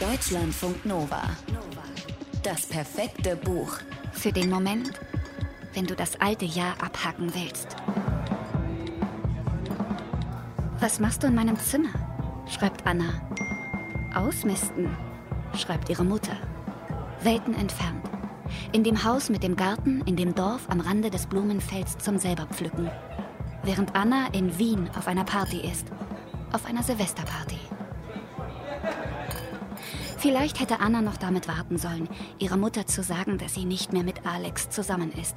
Deutschlandfunk Nova. Das perfekte Buch. Für den Moment, wenn du das alte Jahr abhaken willst. Was machst du in meinem Zimmer? schreibt Anna. Ausmisten, schreibt ihre Mutter. Welten entfernt. In dem Haus mit dem Garten, in dem Dorf am Rande des Blumenfelds zum selberpflücken. Während Anna in Wien auf einer Party ist. Auf einer Silvesterparty. Vielleicht hätte Anna noch damit warten sollen, ihrer Mutter zu sagen, dass sie nicht mehr mit Alex zusammen ist.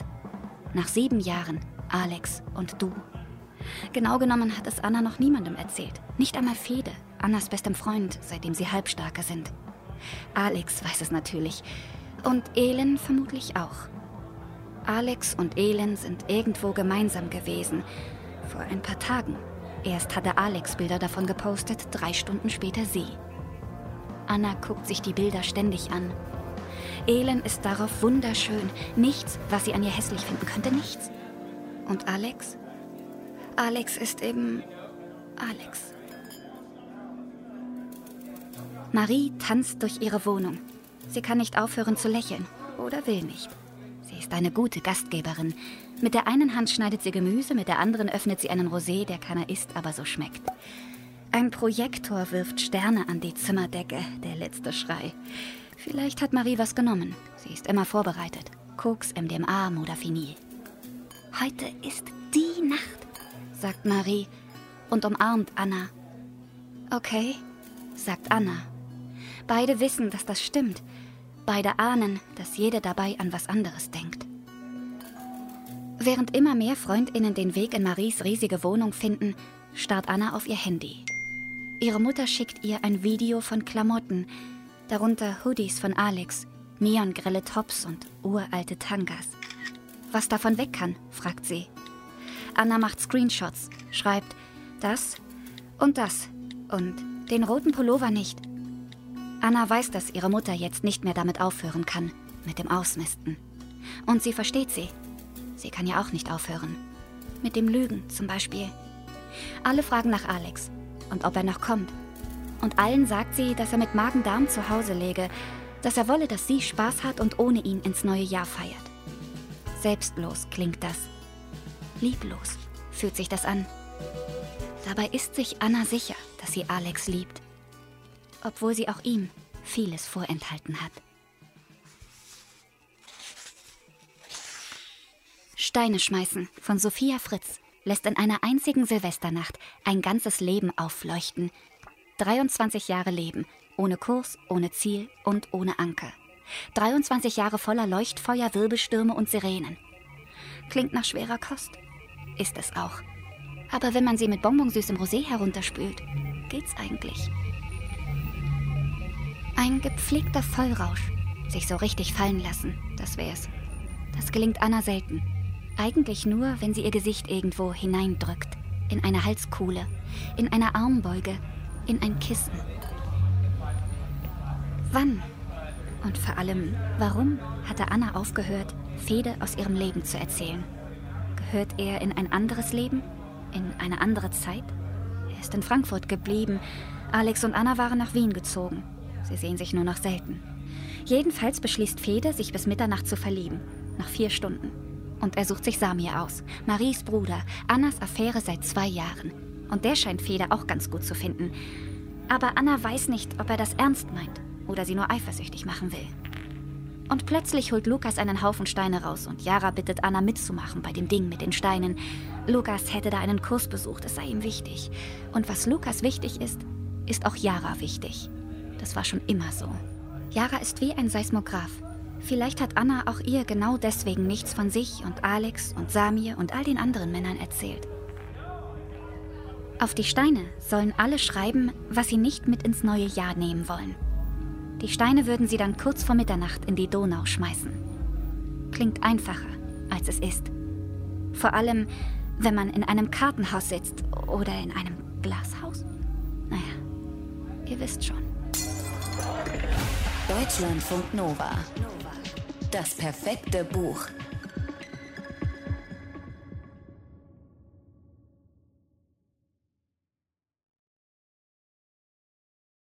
Nach sieben Jahren, Alex und du. Genau genommen hat es Anna noch niemandem erzählt. Nicht einmal Fede, Annas bestem Freund, seitdem sie Halbstarke sind. Alex weiß es natürlich. Und Elin vermutlich auch. Alex und Elin sind irgendwo gemeinsam gewesen. Vor ein paar Tagen. Erst hatte Alex Bilder davon gepostet, drei Stunden später sie. Anna guckt sich die Bilder ständig an. Elend ist darauf wunderschön. Nichts, was sie an ihr hässlich finden könnte, nichts. Und Alex? Alex ist eben Alex. Marie tanzt durch ihre Wohnung. Sie kann nicht aufhören zu lächeln oder will nicht. Sie ist eine gute Gastgeberin. Mit der einen Hand schneidet sie Gemüse, mit der anderen öffnet sie einen Rosé, der keiner isst, aber so schmeckt. Ein Projektor wirft Sterne an die Zimmerdecke, der letzte Schrei. Vielleicht hat Marie was genommen. Sie ist immer vorbereitet. Koks, MDMA, Modafinil. Heute ist die Nacht, sagt Marie und umarmt Anna. Okay, sagt Anna. Beide wissen, dass das stimmt. Beide ahnen, dass jede dabei an was anderes denkt. Während immer mehr Freundinnen den Weg in Maries riesige Wohnung finden, starrt Anna auf ihr Handy. Ihre Mutter schickt ihr ein Video von Klamotten, darunter Hoodies von Alex, neongrelle Tops und uralte Tangas. Was davon weg kann, fragt sie. Anna macht Screenshots, schreibt das und das und den roten Pullover nicht. Anna weiß, dass ihre Mutter jetzt nicht mehr damit aufhören kann, mit dem Ausmisten. Und sie versteht sie. Sie kann ja auch nicht aufhören. Mit dem Lügen zum Beispiel. Alle fragen nach Alex und ob er noch kommt. Und allen sagt sie, dass er mit Magen-Darm zu Hause läge, dass er wolle, dass sie Spaß hat und ohne ihn ins neue Jahr feiert. Selbstlos klingt das. Lieblos fühlt sich das an. Dabei ist sich Anna sicher, dass sie Alex liebt, obwohl sie auch ihm vieles vorenthalten hat. Steine schmeißen von Sophia Fritz lässt in einer einzigen Silvesternacht ein ganzes Leben aufleuchten. 23 Jahre Leben, ohne Kurs, ohne Ziel und ohne Anker. 23 Jahre voller Leuchtfeuer, Wirbelstürme und Sirenen. Klingt nach schwerer Kost. Ist es auch. Aber wenn man sie mit bonbonsüßem Rosé herunterspült, geht's eigentlich. Ein gepflegter Vollrausch. Sich so richtig fallen lassen, das wär's. Das gelingt Anna selten. Eigentlich nur, wenn sie ihr Gesicht irgendwo hineindrückt. In eine Halskuhle, in eine Armbeuge, in ein Kissen. Wann und vor allem warum hatte Anna aufgehört, Fede aus ihrem Leben zu erzählen? Gehört er in ein anderes Leben? In eine andere Zeit? Er ist in Frankfurt geblieben. Alex und Anna waren nach Wien gezogen. Sie sehen sich nur noch selten. Jedenfalls beschließt Fede, sich bis Mitternacht zu verlieben. Nach vier Stunden. Und er sucht sich Samir aus, Maries Bruder, Annas Affäre seit zwei Jahren. Und der scheint Feder auch ganz gut zu finden. Aber Anna weiß nicht, ob er das ernst meint oder sie nur eifersüchtig machen will. Und plötzlich holt Lukas einen Haufen Steine raus und Yara bittet Anna mitzumachen bei dem Ding mit den Steinen. Lukas hätte da einen Kurs besucht, es sei ihm wichtig. Und was Lukas wichtig ist, ist auch Yara wichtig. Das war schon immer so. Yara ist wie ein Seismograph. Vielleicht hat Anna auch ihr genau deswegen nichts von sich und Alex und Samir und all den anderen Männern erzählt. Auf die Steine sollen alle schreiben, was sie nicht mit ins neue Jahr nehmen wollen. Die Steine würden sie dann kurz vor Mitternacht in die Donau schmeißen. Klingt einfacher, als es ist. Vor allem, wenn man in einem Kartenhaus sitzt oder in einem Glashaus. Naja, ihr wisst schon. Deutschlandfunk Nova. Das perfekte Buch.